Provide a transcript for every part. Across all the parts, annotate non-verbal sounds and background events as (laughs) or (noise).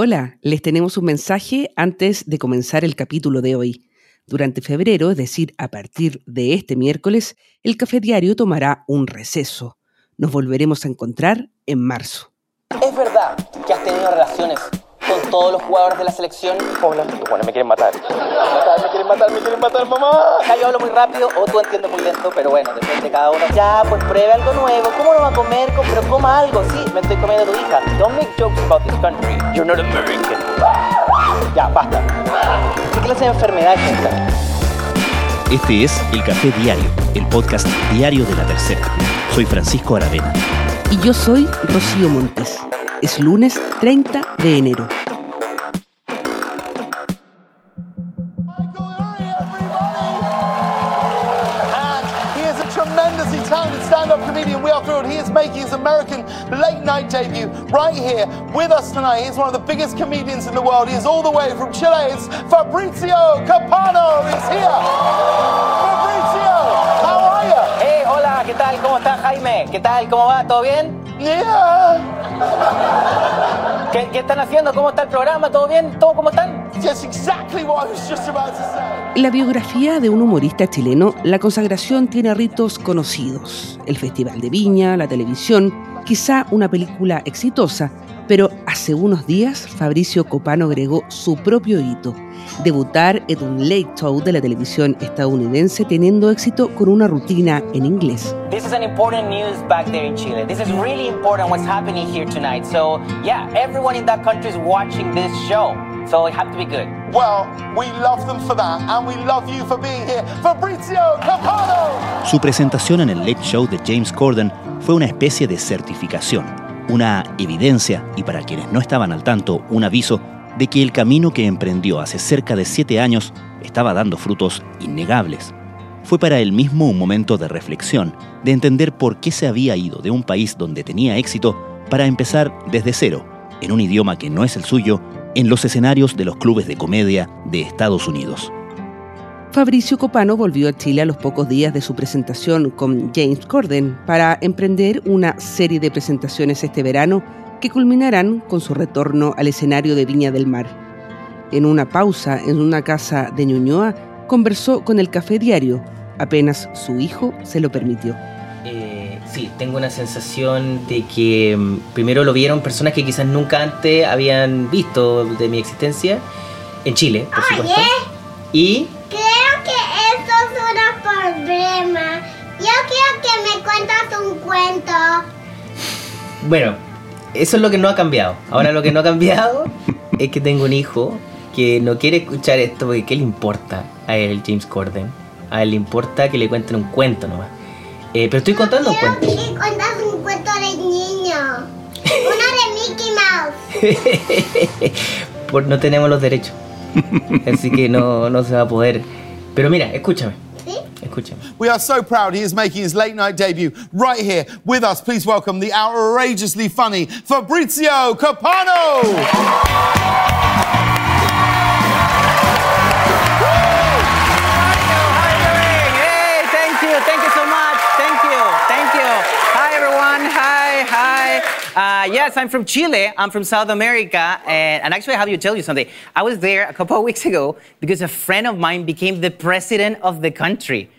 Hola, les tenemos un mensaje antes de comenzar el capítulo de hoy. Durante febrero, es decir, a partir de este miércoles, el café diario tomará un receso. Nos volveremos a encontrar en marzo. ¿Es verdad que has tenido relaciones con todos los jugadores de la selección? Hola, bueno, me quieren matar. Me quieren matar, me quieren matar, me quieren matar, mamá. Ya yo hablo muy rápido o tú entiendes muy lento, pero bueno, depende de cada uno. Ya, pues pruebe algo nuevo. ¿Cómo no va a comer? Com- Pero coma algo, sí, me estoy comiendo a tu hija. Don't make jokes about this country. You're not American. Ya, basta. ¿Qué clase de enfermedad es esta? Este es El Café Diario, el podcast diario de la tercera. Soy Francisco Aravena. Y yo soy Rocío Montes. Es lunes 30 de enero. And he is a tremendously talented stand-up comedian. We are thrilled. He is making his American late night debut right here with us tonight. He's one of the biggest comedians in the world. He is all the way from Chile. It's Fabrizio Capano. He's here. Fabrizio, how are you? Hey, hola, ¿qué tal? ¿Cómo estás, Jaime? ¿Qué tal? ¿Cómo va? ¿Todo bien? Yeah. ¿Qué, qué están haciendo? ¿Cómo está el programa? ¿Todo bien? ¿Todo cómo están? Just exactly what I was just about to say. En la biografía de un humorista chileno, la consagración tiene ritos conocidos. El Festival de Viña, la televisión, quizá una película exitosa, pero hace unos días Fabricio Copano agregó su propio hito, debutar en un late show de la televisión estadounidense teniendo éxito con una rutina en inglés. This is an important news back there in Chile. This is really important what's happening here tonight. So, yeah, everyone in that country is watching this show. So it have to be good. Well, we love them for that, and we love you for being here. Fabrizio Capano. Su presentación en el Late Show de James Corden fue una especie de certificación, una evidencia y para quienes no estaban al tanto, un aviso de que el camino que emprendió hace cerca de siete años estaba dando frutos innegables. Fue para él mismo un momento de reflexión, de entender por qué se había ido de un país donde tenía éxito para empezar desde cero, en un idioma que no es el suyo, en los escenarios de los clubes de comedia de Estados Unidos. Fabricio Copano volvió a Chile a los pocos días de su presentación con James Corden para emprender una serie de presentaciones este verano que culminarán con su retorno al escenario de Viña del Mar. En una pausa en una casa de Ñuñoa, conversó con el Café Diario, apenas su hijo se lo permitió. Eh, sí, tengo una sensación de que mm, primero lo vieron personas que quizás nunca antes habían visto de mi existencia en Chile, por supuesto. Y Creo que esto es Yo quiero que me cuentas un cuento. bueno, eso es lo que no ha cambiado. Ahora lo que no ha cambiado (laughs) es que tengo un hijo que no quiere escuchar esto porque ¿qué le importa a él, James Corden? A él le importa que le cuenten un cuento nomás. Eh, pero estoy contando un Quiero cuento. que cuentas un cuento de niño. Uno de Mickey Mouse. (laughs) Por, no tenemos los derechos. (laughs) Así que no, no se va a poder. Pero mira, escúchame. We are so proud he is making his late night debut right here with us. Please welcome the outrageously funny Fabrizio Capano. Yes, I'm from Chile. I'm from South America, and, and actually, I have to tell you something. I was there a couple of weeks ago because a friend of mine became the president of the country.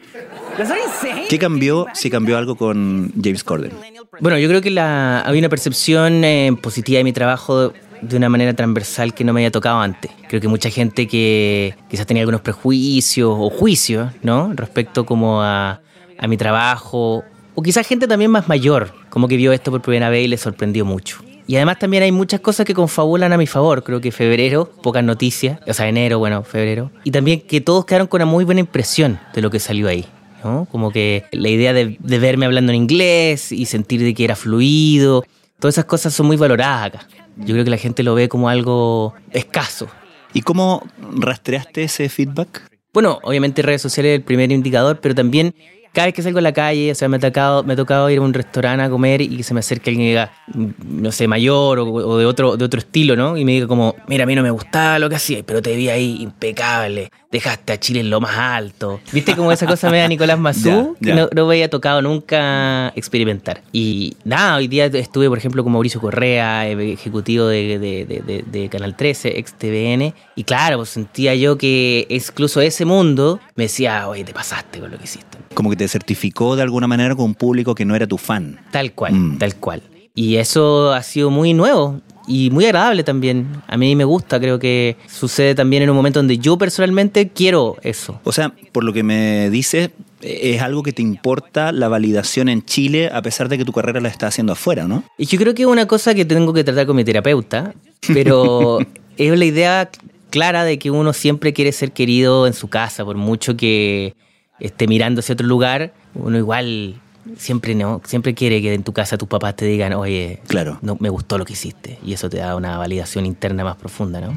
¿Qué cambió si cambió algo con James Corden? Bueno, yo creo que la, había una percepción eh, positiva de mi trabajo de una manera transversal que no me había tocado antes. Creo que mucha gente que quizás tenía algunos prejuicios o juicios, ¿no? Respecto como a, a mi trabajo, o quizás gente también más mayor, como que vio esto por primera vez y le sorprendió mucho. Y además también hay muchas cosas que confabulan a mi favor. Creo que febrero, pocas noticias, o sea, enero, bueno, febrero. Y también que todos quedaron con una muy buena impresión de lo que salió ahí. ¿no? Como que la idea de, de verme hablando en inglés y sentir de que era fluido, todas esas cosas son muy valoradas acá. Yo creo que la gente lo ve como algo escaso. ¿Y cómo rastreaste ese feedback? Bueno, obviamente redes sociales es el primer indicador, pero también cada vez que salgo a la calle, o sea, me ha tocado, me ha tocado ir a un restaurante a comer y que se me acerque alguien que diga, mm, no sé, mayor o, de, otro, de otro estilo, ¿no? Y me diga como, mira, a mí no me gustaba lo que hacía, pero te vi ahí impecable, dejaste a Chile en lo más alto. ¿Viste cómo esa cosa me da Nicolás (laughs) Mazú? Que no, no me había tocado nunca experimentar. Y nada, hoy día estuve, por ejemplo, con Mauricio Correa, eh, ejecutivo de, de- de- de- de Canal 13, ex TVN, y claro, pues sentía yo que incluso ese mundo me decía, oye, te pasaste con lo que hiciste. Como que te certificó de alguna manera con un público que no era tu fan. Tal cual, Mm. tal cual. Y eso ha sido muy nuevo y muy agradable también. A mí me gusta, creo que sucede también en un momento donde yo personalmente quiero eso. O sea, por lo que me dices, eh, es algo que te importa la validación en Chile a pesar de que tu carrera la estás haciendo afuera, ¿no? Y yo creo que es una cosa que tengo que tratar con mi terapeuta, pero (laughs) es la idea clara de que uno siempre quiere ser querido en su casa, por mucho que esté mirando hacia otro lugar, uno igual siempre no, siempre quiere que en tu casa tus papás te digan, oye, Claro. no, me gustó lo que hiciste, y eso te da una validación interna más profunda, ¿no?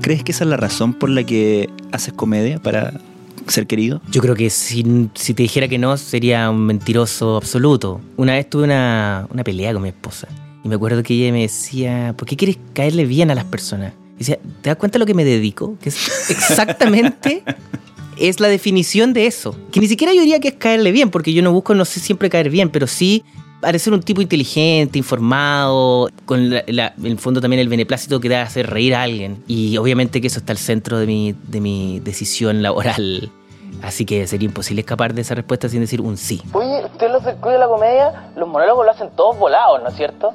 ¿Crees que esa es la razón por la que haces comedia para ser querido? Yo creo que si, si te dijera que no, sería un mentiroso absoluto. Una vez tuve una, una pelea con mi esposa. Y me acuerdo que ella me decía, ¿por qué quieres caerle bien a las personas? Y decía, ¿te das cuenta a lo que me dedico? Que es (laughs) exactamente es la definición de eso. Que ni siquiera yo diría que es caerle bien, porque yo no busco, no sé, siempre caer bien, pero sí parecer un tipo inteligente, informado, con el fondo también el beneplácito que da hacer reír a alguien. Y obviamente que eso está al centro de mi, de mi decisión laboral. Así que sería imposible escapar de esa respuesta sin decir un sí. Oye, usted los del de la Comedia, los monólogos lo hacen todos volados, ¿no es cierto?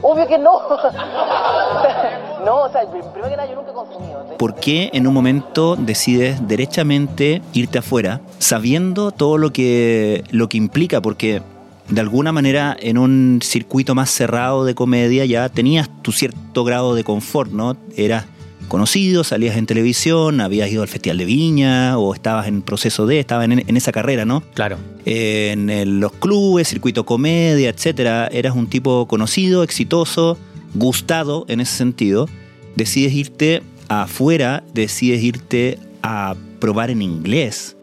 Obvio que no. (laughs) no, o sea, primero que nada yo nunca he consumido. ¿Por qué en un momento decides derechamente irte afuera sabiendo todo lo que, lo que implica? Porque de alguna manera en un circuito más cerrado de comedia ya tenías tu cierto grado de confort, ¿no? Eras conocido, salías en televisión, habías ido al Festival de Viña o estabas en proceso de, estabas en, en esa carrera, ¿no? Claro. en el- los clubes, circuito comedia, etcétera, eras un tipo conocido, exitoso, gustado en ese sentido. Decides irte afuera, decides irte a probar en inglés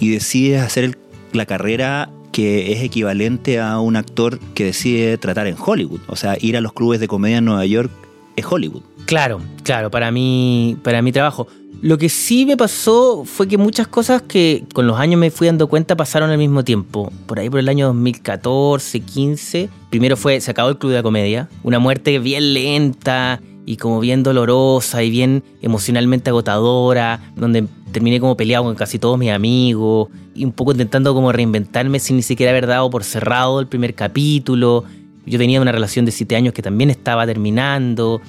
y decides hacer el- la carrera que es equivalente a un actor que decide tratar en Hollywood. O sea, ir a los clubes de comedia en Nueva York Hollywood. Claro, claro, para mí, para mi trabajo. Lo que sí me pasó fue que muchas cosas que con los años me fui dando cuenta pasaron al mismo tiempo. Por ahí por el año 2014, 15. Primero fue, se acabó el Club de la Comedia. Una muerte bien lenta y como bien dolorosa y bien emocionalmente agotadora, donde terminé como peleado con casi todos mis amigos y un poco intentando como reinventarme sin ni siquiera haber dado por cerrado el primer capítulo. Yo tenía una relación de siete años que también estaba terminando.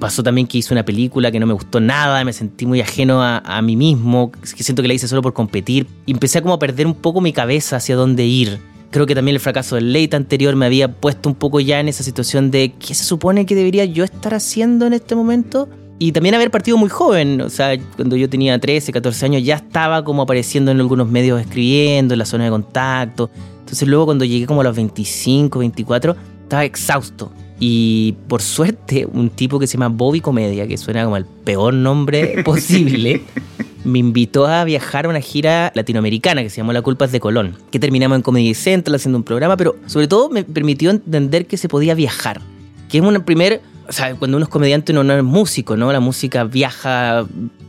Pasó también que hice una película que no me gustó nada, me sentí muy ajeno a, mí mismo, que siento que la hice solo por competir. Y empecé a como a perder un poco mi cabeza hacia dónde ir. Creo que también el fracaso del Late anterior me había puesto un poco ya en esa situación de qué se supone que debería yo estar haciendo en este momento. Y también haber partido muy joven, o sea, cuando yo tenía 13, 14 años ya estaba como apareciendo en algunos medios escribiendo, en la zona de contacto. Entonces luego cuando llegué como a los 25, 24, estaba exhausto. Y por suerte, un tipo que se llama Bobby Comedia, que suena como el peor nombre (laughs) posible, (laughs) me invitó a viajar a una gira latinoamericana que se llamó La Culpa es de Colón, que terminamos en Comedy Central haciendo un programa, pero sobre todo me permitió entender que se podía viajar, que es un primer, o sea, cuando uno es comediante uno no es músico, ¿no? La música viaja,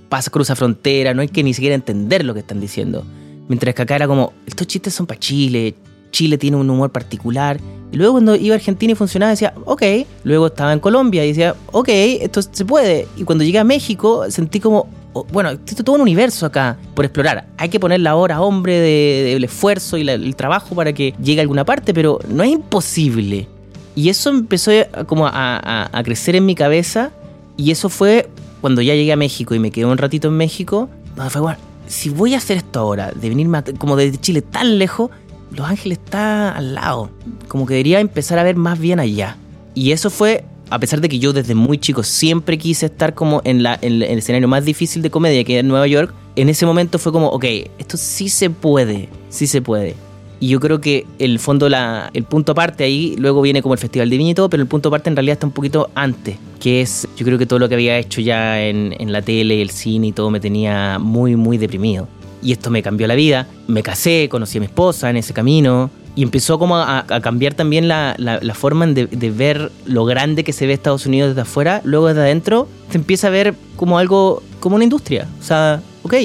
pasa, cruza frontera, no hay que ni siquiera entender lo que están diciendo. Mientras que acá era como, estos chistes son para Chile, Chile tiene un humor particular. Y luego cuando iba a Argentina y funcionaba decía, ok. Luego estaba en Colombia y decía, ok, esto se puede. Y cuando llegué a México sentí como, oh, bueno, existe todo un universo acá por explorar. Hay que poner la hora, hombre, de- del esfuerzo y el trabajo para que llegue a alguna parte, pero no es imposible. Y eso empezó como a, crecer en mi cabeza. Y eso fue cuando ya llegué a México y me quedé un ratito en México. donde fue, bueno, si voy a hacer esto ahora, de venirme como de Chile tan lejos, Los Ángeles está al lado. Como que debería empezar a ver más bien allá. Y eso fue, a pesar de que yo desde muy chico siempre quise estar como en, la, el escenario más difícil de comedia que era Nueva York, en ese momento fue como, ok, esto sí se puede, sí se puede. Y yo creo que el fondo, la, el punto aparte ahí, luego viene como el Festival de y todo, pero el punto aparte en realidad está un poquito antes, que es, yo creo que todo lo que había hecho ya en, en la tele, el cine y todo me tenía muy, muy deprimido. Y esto me cambió la vida. Me casé, conocí a mi esposa en ese camino y empezó como a, cambiar también la, forma de, de ver lo grande que se ve Estados Unidos desde afuera, luego desde adentro se empieza a ver como algo, como una industria. O sea, ok,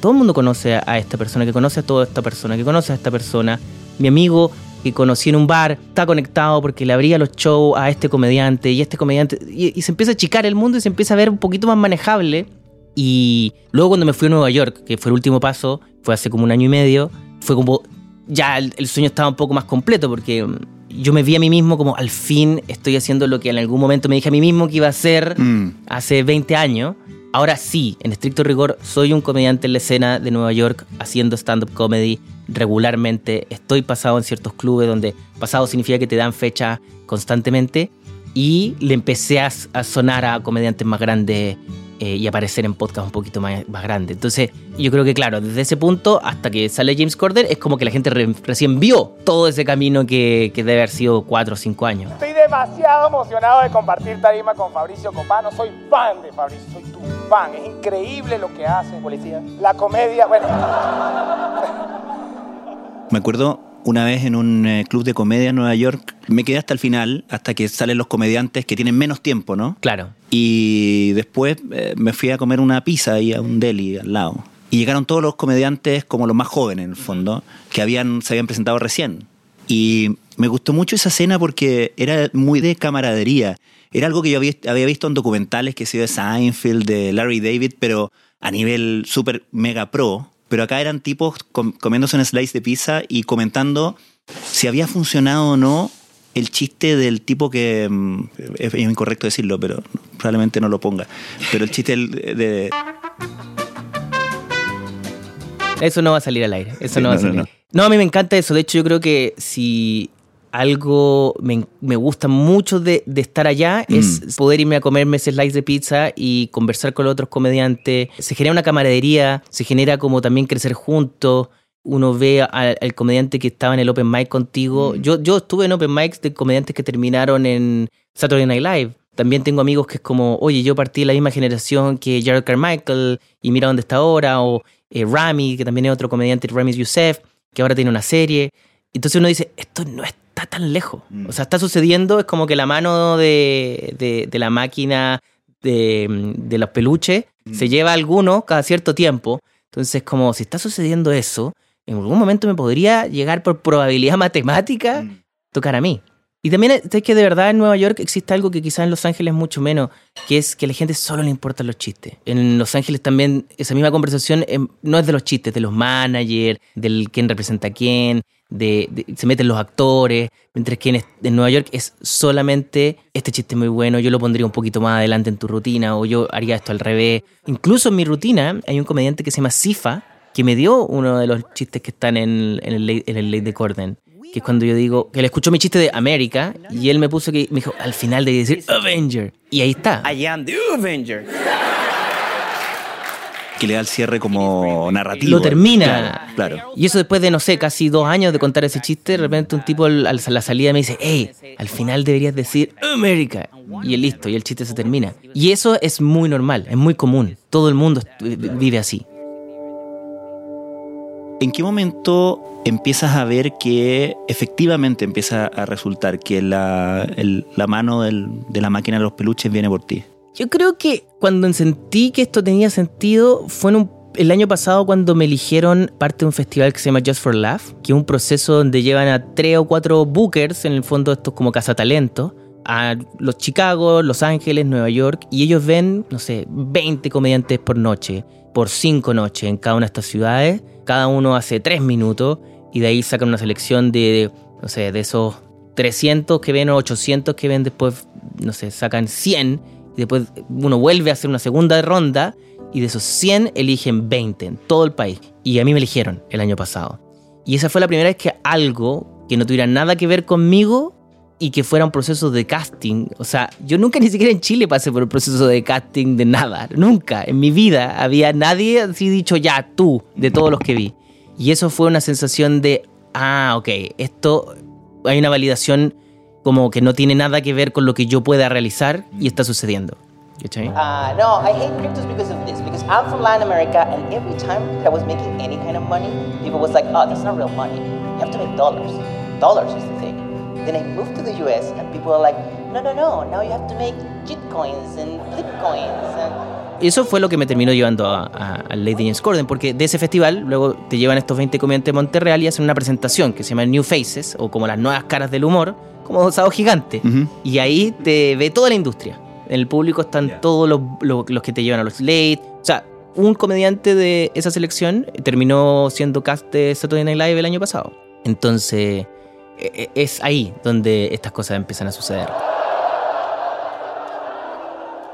todo el mundo conoce a esta persona, que conoce a toda esta persona, que conoce a esta persona. Mi amigo que conocí en un bar está conectado porque le abría los shows a este comediante y este comediante. Y, y se empieza a achicar el mundo y se empieza a ver un poquito más manejable. Y luego cuando me fui a Nueva York, que fue el último paso, fue hace como un año y medio, fue como ya el, el sueño estaba un poco más completo porque mm, yo me vi a mí mismo como al fin estoy haciendo lo que en algún momento me dije a mí mismo que iba a hacer Mm. hace 20 años. Ahora sí, en estricto rigor, soy un comediante en la escena de Nueva York haciendo stand-up comedy regularmente. Estoy pasado en ciertos clubes donde pasado significa que te dan fecha constantemente. Y le empecé a, a sonar a comediantes más grandes eh, y aparecer en podcast un poquito más, más grandes. Entonces, yo creo que, claro, desde ese punto hasta que sale James Corden, es como que la gente re- recién vio todo ese camino que, que debe haber sido 4 o 5 años. Estoy demasiado emocionado de compartir tarima con Fabricio Copano. Soy fan de Fabricio, soy tu fan. Es increíble lo que hace. Policía. La comedia, bueno. Me acuerdo una vez en un eh, club de comedia en Nueva York, me quedé hasta el final, hasta que salen los comediantes que tienen menos tiempo, ¿no? Claro. Y después eh, me fui a comer una pizza ahí a un deli al lado. Y llegaron todos los comediantes, como los más jóvenes en el fondo, que habían, se habían presentado recién. Y me gustó mucho esa escena porque era muy de camaradería. Era algo que yo había, había visto en documentales que he sido de Seinfeld, de Larry David, pero a nivel súper mega pro. Pero acá eran tipos com- comiéndose un slice de pizza y comentando si había funcionado o no el chiste del tipo que. mm, Es, incorrecto decirlo, pero probablemente no lo ponga. Pero el chiste de. Eso no va a salir al aire. Eso Sí, no va a no, no, salir. no. No, a mí me encanta eso. De hecho, yo creo que si algo me, me gusta mucho de, de estar allá Mm. es poder irme a comerme ese slice de pizza y conversar con los otros comediantes. Se genera una camaradería, se genera como también crecer juntos. Uno ve al, al comediante que estaba en el open mic contigo. Mm. Yo, yo estuve en open mics de comediantes que terminaron en Saturday Night Live. También tengo amigos que es como, oye, yo partí de la misma generación que Jared Carmichael y mira dónde está ahora. O eh, Rami, que también es otro comediante, Rami Youssef, que ahora tiene una serie. Entonces uno dice, esto no está tan lejos. O sea, está sucediendo, es como que la mano de, de- de la máquina de, de los peluches se lleva a alguno cada cierto tiempo. Entonces, como si está sucediendo eso, en algún momento me podría llegar por probabilidad (laughs) matemática tocar a mí. Y también es que de verdad en Nueva York existe algo que quizás en Los Ángeles mucho menos, que es que a la gente solo le importan los chistes. En Los Ángeles también esa misma conversación em, no es de los chistes, de los managers, del quién representa a quién, de, de- se meten los actores, mientras que en, en Nueva York es solamente este chiste muy bueno, yo lo pondría un poquito más adelante en tu rutina o yo haría esto al revés. Incluso en mi rutina hay un comediante que se llama Sifa, que me dio uno de los chistes que están en, en el, ley- en el ley de Corden. Que es cuando yo digo, que le escuchó mi chiste de América y él me puso que, me dijo, al final de decir Avenger. Y ahí está. I am the Avenger. Que le da el cierre como narrativo. Lo termina. Claro. claro. Y eso después de, no sé, casi dos años de contar ese chiste, de repente un tipo a la salida me dice, hey, al final deberías decir América. Y listo, y el chiste se termina. Y eso es muy normal, es muy común. Todo el mundo vive así. ¿En qué momento empiezas a ver que efectivamente empieza a resultar que la, el- la mano del- de la máquina de los peluches viene por ti? Yo creo que cuando sentí que esto tenía sentido fue en un- el año pasado cuando me eligieron parte de un festival que se llama Just for Laugh, que es un proceso donde llevan a tres o cuatro bookers, en el fondo estos como cazatalentos, a los Chicago, Los Ángeles, Nueva York, y ellos ven, no sé, 20 comediantes por noche, por cinco noches en cada una de estas ciudades, cada uno hace tres minutos, y de ahí sacan una selección de, no sé, de esos 300 que ven o 800 que ven después, no sé, sacan 100 después uno vuelve a hacer una segunda ronda y de esos 100 eligen 20 en todo el país. Y a mí me eligieron el año pasado. Y esa fue la primera vez que algo que no tuviera nada que ver conmigo y que fuera un proceso de casting. O sea, yo nunca ni siquiera en Chile pasé por el proceso de casting de nada. Nunca. En mi vida había nadie así dicho ya, tú, de todos los que vi. Y eso fue una sensación de, ah, ok, esto hay una validación como que no tiene nada que ver con lo que yo pueda realizar y está sucediendo. Uh, no, I hate cryptos because of this. Because I'm from Latin America, and every time I was making any kind of money, people was like, "Oh, that's not real money. You have to make dollars. Dollars is the thing." Then I moved to the U.S., and people are like, "No, no, no. Now you have to make Gitcoins and Flipcoins." And Eso fue lo que me terminó llevando a- a- al Lady James Corden, porque de ese festival luego te llevan estos 20 comediantes de Monterreal y hacen una presentación que se llama New Faces, o como las nuevas caras del humor, como Osado Gigante. Ujú. Y ahí te ve toda la industria. En el público están todos los, los- los que te llevan a los late. O sea, un comediante de esa selección terminó siendo cast de Saturday Night Live el año pasado. Entonces, e- e- es ahí donde estas cosas empiezan a suceder.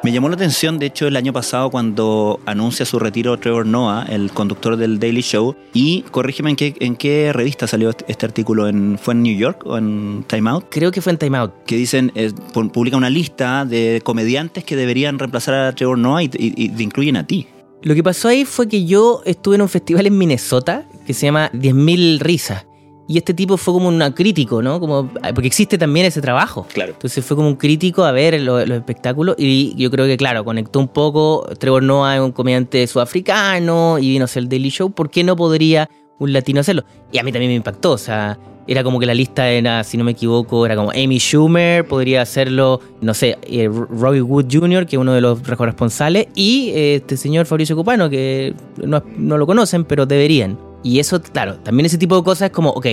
Me llamó la atención, de hecho, el año pasado cuando anuncia su retiro Trevor Noah, el conductor del Daily Show, y corrígeme en qué, en qué revista salió este, este artículo, en, ¿fue en New York o en Time Out? Creo que fue en Time Out. Que dicen, eh, pu- publica una lista de comediantes que deberían reemplazar a Trevor Noah y, y- y te incluyen a ti. Lo que pasó ahí fue que yo estuve en un festival en Minnesota que se llama 10.000 risas. Y este tipo fue como un crítico, ¿no? Como, porque existe también ese trabajo. Claro. Entonces fue como un crítico a ver lo- los espectáculos y yo creo que, claro, conectó un poco. Trevor Noah es un comediante sudafricano y vino a hacer el Daily Show. ¿Por qué no podría un latino hacerlo? Y a mí también me impactó. O sea, era como que la lista era, si no me equivoco, era como Amy Schumer, podría hacerlo, no sé, eh, Robbie Wood Jr., que es uno de los corresponsales, y eh, este señor Fabricio Copano, que no, no lo conocen, pero deberían. Y eso, claro, también ese tipo de cosas es como, ok,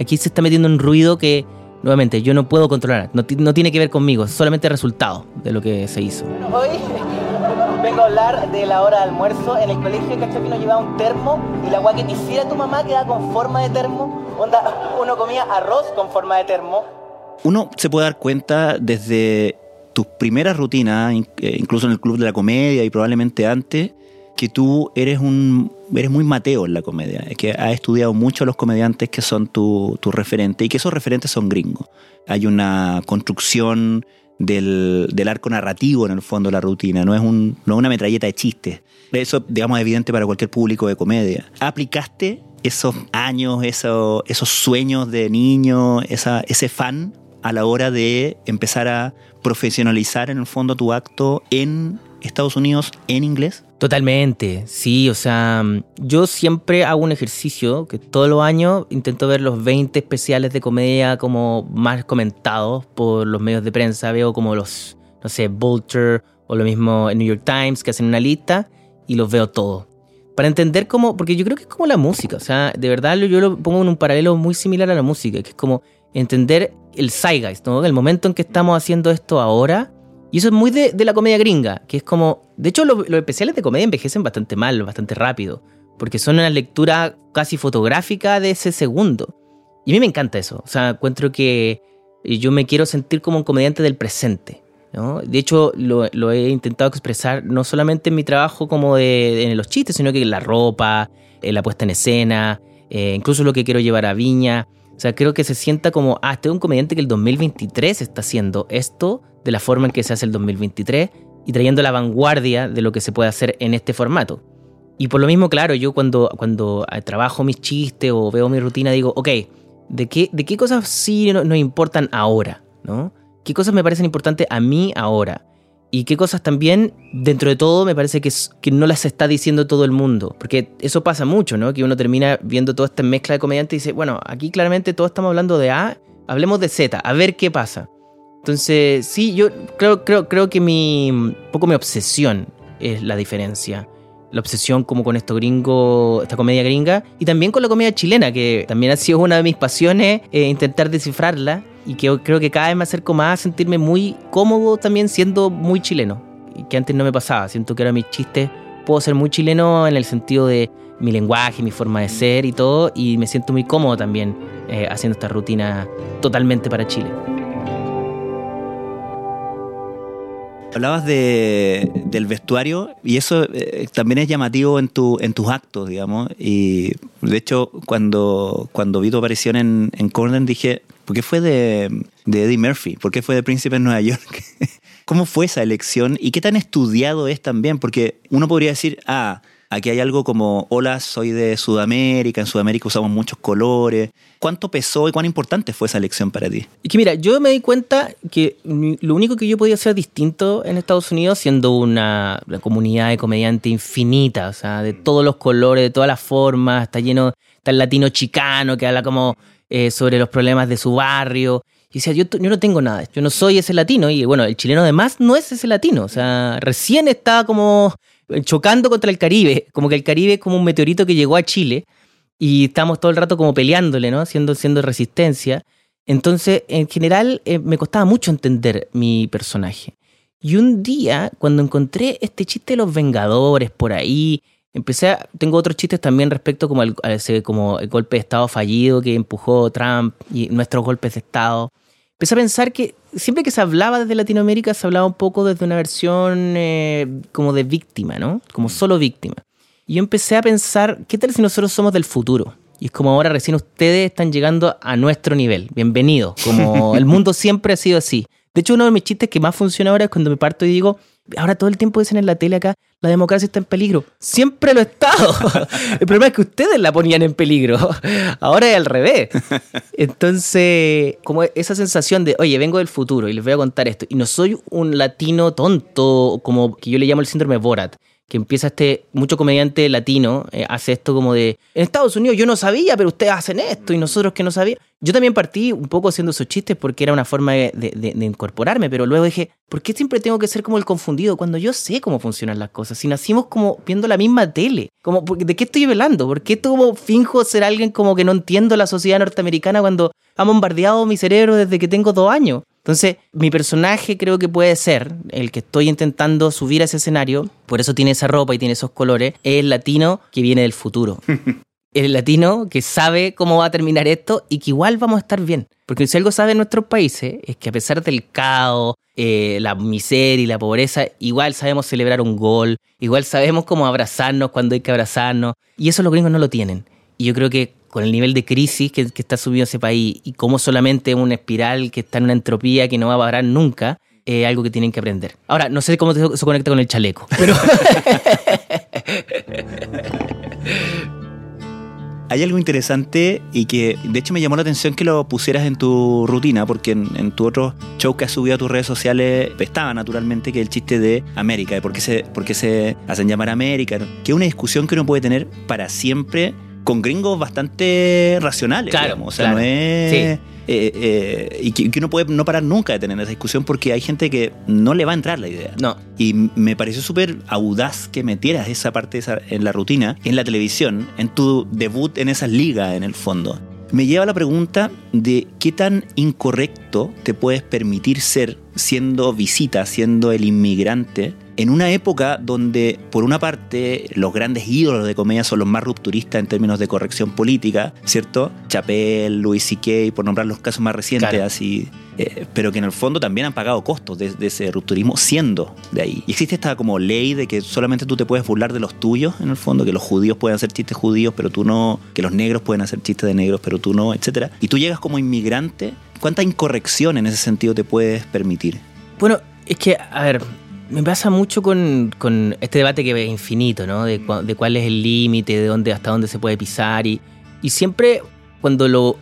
aquí se está metiendo un ruido que, nuevamente, yo no puedo controlar. No, no tiene que ver conmigo, es solamente el resultado de lo que se hizo. Bueno, hoy vengo a hablar de la hora de almuerzo. En el colegio, ¿cachai? Que uno llevaba un termo y la agua que te hiciera tu mamá quedaba con forma de termo. Onda, uno comía arroz con forma de termo. Uno se puede dar cuenta desde tus primeras rutinas, in- eh, incluso en el Club de la Comedia y probablemente antes, que tú eres un eres muy Mateo en la comedia, es que has estudiado mucho a los comediantes que son tu, tu referente y que esos referentes son gringos. Hay una construcción del, del arco narrativo en el fondo de la rutina, no es, un, no una metralleta de chistes. Eso, digamos, es evidente para cualquier público de comedia. ¿Aplicaste esos años, eso- esos sueños de niño, esa, ese fan a la hora de empezar a profesionalizar en el fondo tu acto en Estados Unidos en inglés? Totalmente, sí, o sea, yo siempre hago un ejercicio que todos los años intento ver los 20 especiales de comedia como más comentados por los medios de prensa, veo como los, no sé, Vulture o lo mismo en New York Times que hacen una lista y los veo todos. Para entender cómo, porque yo creo que es como la música, o sea, de verdad yo lo pongo en un paralelo muy similar a la música, que es como entender el zeitgeist, ¿no? El momento en que estamos haciendo esto ahora y eso es muy de, la comedia gringa, que es como... De hecho, lo- los especiales de comedia envejecen bastante mal, bastante rápido, porque son una lectura casi fotográfica de ese segundo. Y a mí me encanta eso. O sea, encuentro que yo me quiero sentir como un comediante del presente. ¿no? De hecho, lo, lo he intentado expresar no solamente en mi trabajo como de, en los chistes, sino que en la ropa, en la puesta en escena, eh, incluso lo que quiero llevar a Viña. O sea, creo que se sienta como, ah, este es un comediante que el 2023 está haciendo esto de la forma en que se hace el 2023 y trayendo la vanguardia de lo que se puede hacer en este formato. Y por lo mismo, claro, yo cuando, cuando eh, trabajo mis chistes o veo mi rutina digo, ok, ¿de qué, de qué cosas sí no- nos importan ahora? ¿no? ¿Qué cosas me parecen importantes a mí ahora? Y qué cosas también, dentro de todo, me parece que, que no las está diciendo todo el mundo. Porque eso pasa mucho, ¿no? Que uno termina viendo toda esta mezcla de comediantes y dice, bueno, aquí claramente todos estamos hablando de A, hablemos de Z, a ver qué pasa. Entonces, sí, yo creo, creo, creo que mi, un poco mi obsesión es la diferencia. La obsesión como con esto gringo, esta comedia gringa, y también con la comedia chilena, que también ha sido una de mis pasiones, eh, intentar descifrarla, y que creo que cada vez me acerco más a sentirme muy cómodo también siendo muy chileno, y que antes no me pasaba. Siento que ahora mis chistes puedo ser muy chileno en el sentido de mi lenguaje, mi forma de ser y todo, y me siento muy cómodo también eh, haciendo esta rutina totalmente para Chile. Hablabas de, del vestuario y eso eh, también es llamativo en, tu, en tus actos, digamos. Y de hecho, cuando, cuando vi tu aparición en, en Corden dije, ¿por qué fue de, Eddie Murphy? ¿Por qué fue de Príncipe en Nueva York? (laughs) ¿Cómo fue esa elección y qué tan estudiado es también? Porque uno podría decir, ah, Aquí hay algo como, hola, soy de Sudamérica, en Sudamérica usamos muchos colores. ¿Cuánto pesó y cuán importante fue esa elección para ti? Es que mira, yo me di cuenta que lo único que yo podía hacer distinto en Estados Unidos, siendo una, comunidad de comediantes infinita, o sea, de todos los colores, de todas las formas, está lleno, está el latino chicano que habla como eh, sobre los problemas de su barrio. Y decía, yo, yo no tengo nada, yo no soy ese latino. Y bueno, el chileno además no es ese latino. O sea, recién está como chocando contra el Caribe, como que el Caribe es como un meteorito que llegó a Chile y estamos todo el rato como peleándole, ¿no? Haciendo, siendo resistencia. Entonces, en general, eh, me costaba mucho entender mi personaje. Y un día, cuando encontré este chiste de los Vengadores por ahí, empecé a, tengo otros chistes también respecto como ese, como el golpe de Estado fallido que empujó Trump y nuestros golpes de Estado. Empecé a pensar que siempre que se hablaba desde Latinoamérica se hablaba un poco desde una versión eh, como de víctima, ¿no? Como solo víctima. Y yo empecé a pensar, ¿qué tal si nosotros somos del futuro? Y es como ahora recién ustedes están llegando a nuestro nivel. Bienvenido. Como (laughs) el mundo siempre ha sido así. De hecho, uno de mis chistes que más funciona ahora es cuando me parto y digo, ahora todo el tiempo dicen en la tele acá, la democracia está en peligro. Siempre lo ha estado. (laughs) El problema es que ustedes la ponían en peligro. Ahora es al revés. Entonces, como esa sensación de, oye, vengo del futuro y les voy a contar esto. Y no soy un latino tonto, como que yo le llamo el síndrome Borat que empieza este, mucho comediante latino eh, hace esto como de, en Estados Unidos yo no sabía, pero ustedes hacen esto y nosotros que no sabíamos. Yo también partí un poco haciendo esos chistes porque era una forma de, de, incorporarme, pero luego dije, ¿por qué siempre tengo que ser como el confundido cuando yo sé cómo funcionan las cosas? Si nacimos como viendo la misma tele, como, ¿de qué estoy velando? ¿Por qué como finjo ser alguien como que no entiendo la sociedad norteamericana cuando ha bombardeado mi cerebro desde que tengo dos años? Entonces, mi personaje creo que puede ser, el que estoy intentando subir a ese escenario, por eso tiene esa ropa y tiene esos colores, es el latino que viene del futuro. (laughs) el latino que sabe cómo va a terminar esto y que igual vamos a estar bien. Porque si algo sabe en nuestros países es que a pesar del caos, eh, la miseria y la pobreza, igual sabemos celebrar un gol, igual sabemos cómo abrazarnos cuando hay que abrazarnos. Y eso los gringos no lo tienen. Y yo creo que con el nivel de crisis que, está subiendo ese país y cómo solamente una espiral que está en una entropía que no va a parar nunca, es algo que tienen que aprender. Ahora, no sé cómo se conecta con el chaleco, pero... (laughs) Hay algo interesante y que de hecho me llamó la atención que lo pusieras en tu rutina, porque en, tu otro show que has subido a tus redes sociales estaba naturalmente que el chiste de América, de por se, por qué se hacen llamar América, que es una discusión que uno puede tener para siempre con gringos bastante racionales. Claro, O sea, no es. Eh, eh, y que, uno puede no parar nunca de tener esa discusión porque hay gente que no le va a entrar la idea. No. Y me pareció súper audaz que metieras esa parte en la rutina, en la televisión, en tu debut en esas ligas, en el fondo. Me lleva a la pregunta de qué tan incorrecto te puedes permitir ser siendo visita, siendo el inmigrante en una época donde, por una parte, los grandes ídolos de comedia son los más rupturistas en términos de corrección política, ¿cierto? Chappelle, Louis C.K., por nombrar los casos más recientes, así, eh, pero que en el fondo también han pagado costos de, ese rupturismo siendo de ahí. Y existe esta como ley de que solamente tú te puedes burlar de los tuyos, en el fondo, que los judíos pueden hacer chistes judíos, pero tú no, que los negros pueden hacer chistes de negros, pero tú no, etc. Y tú llegas como inmigrante, ¿cuánta incorrección en ese sentido te puedes permitir? Bueno, es que, a ver, me pasa mucho con, este debate que es infinito, ¿no? De, cuál es el límite, de dónde, hasta dónde se puede pisar. Y, siempre cuando lo,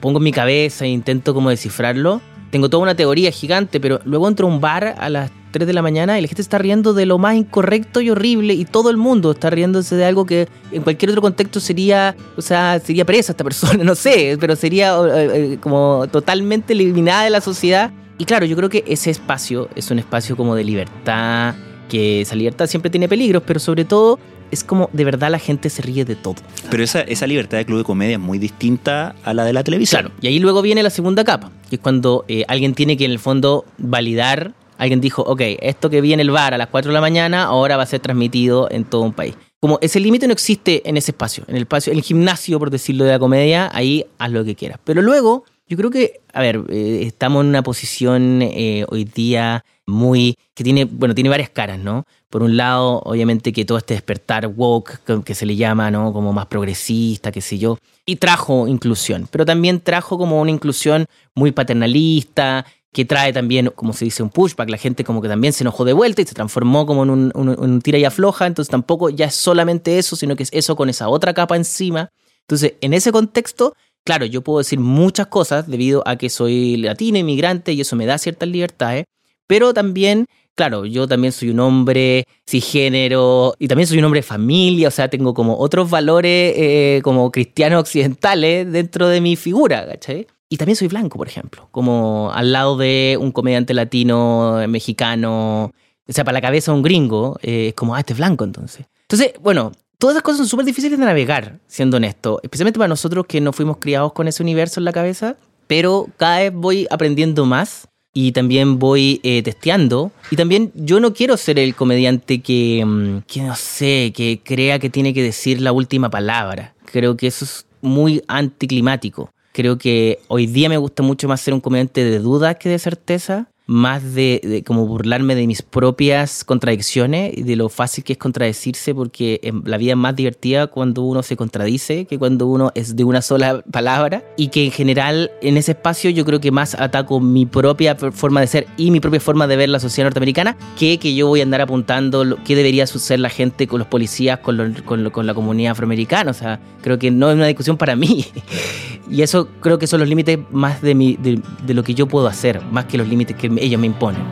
pongo en mi cabeza e intento como descifrarlo, tengo toda una teoría gigante, pero luego entro a un bar a las 3 de la mañana y la gente está riendo de lo más incorrecto y horrible y todo el mundo está riéndose de algo que en cualquier otro contexto sería, o sea, sería presa esta persona, (laughs) no sé, pero sería eh, eh, como totalmente eliminada de la sociedad y claro, yo creo que ese espacio es un espacio como de libertad, que esa libertad siempre tiene peligros, pero sobre todo es como de verdad la gente se ríe de todo. Pero esa, esa libertad de club de comedia es muy distinta a la de la televisión. Claro, y ahí luego viene la segunda capa, que es cuando eh, alguien tiene que en el fondo validar, alguien dijo, ok, esto que vi en el bar a las 4 de la mañana ahora va a ser transmitido en todo un país. Como ese límite no existe en ese espacio, en el espacio, en el gimnasio, por decirlo de la comedia, ahí haz lo que quieras. Pero luego yo creo que, a ver, eh, estamos en una posición eh, hoy día muy que tiene, bueno, tiene varias caras, ¿no? Por un lado, obviamente que todo este despertar woke que, se le llama, ¿no? Como más progresista, qué sé yo, y trajo inclusión, pero también trajo como una inclusión muy paternalista, que trae también, como se dice, un pushback. La gente como que también se enojó de vuelta y se transformó como en un, un tira y afloja. Entonces tampoco ya es solamente eso, sino que es eso con esa otra capa encima. Entonces, en ese contexto, claro, yo puedo decir muchas cosas debido a que soy latino, inmigrante, y eso me da ciertas libertades, pero también claro, yo también soy un hombre cisgénero y también soy un hombre de familia, o sea, tengo como otros valores eh, como cristianos occidentales dentro de mi figura, ¿cachai? Y también soy blanco, por ejemplo, como al lado de un comediante latino, mexicano, o sea, para la cabeza un gringo, eh, es como, ah, este es blanco entonces. Entonces, bueno, todas esas cosas son súper difíciles de navegar, siendo honesto, especialmente para nosotros que no fuimos criados con ese universo en la cabeza, pero cada vez voy aprendiendo más y también voy eh, testeando. Y también yo no quiero ser el comediante que, mm, que, no sé, que crea que tiene que decir la última palabra. Creo que eso es muy anticlimático. Creo que hoy día me gusta mucho más ser un comediante de dudas que de certeza más de, como burlarme de mis propias contradicciones y de lo fácil que es contradecirse porque la vida es más divertida cuando uno se contradice que cuando uno es de una sola palabra y que en general en ese espacio yo creo que más ataco mi propia forma de ser y mi propia forma de ver la sociedad norteamericana que que yo voy a andar apuntando lo, qué debería suceder la gente con los policías, con, con, con la comunidad afroamericana. O sea, creo que no es una discusión para mí. (laughs) y eso creo que son los límites más de, mi, de, de lo que yo puedo hacer, más que los límites que ellos me imponen.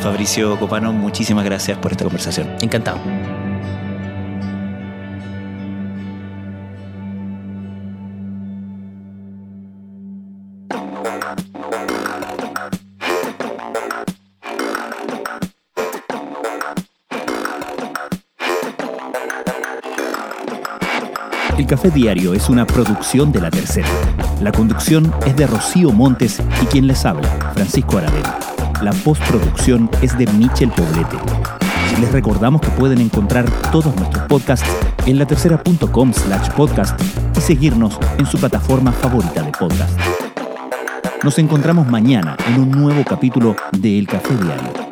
Fabricio Copano, muchísimas gracias por esta conversación. Encantado. Café Diario es una producción de La Tercera. La conducción es de Rocío Montes y quien les habla, Francisco Aravena. La postproducción es de Michel Poblete. Les recordamos que pueden encontrar todos nuestros podcasts en latercera.com slash podcast y seguirnos en su plataforma favorita de podcast. Nos encontramos mañana en un nuevo capítulo de El Café Diario.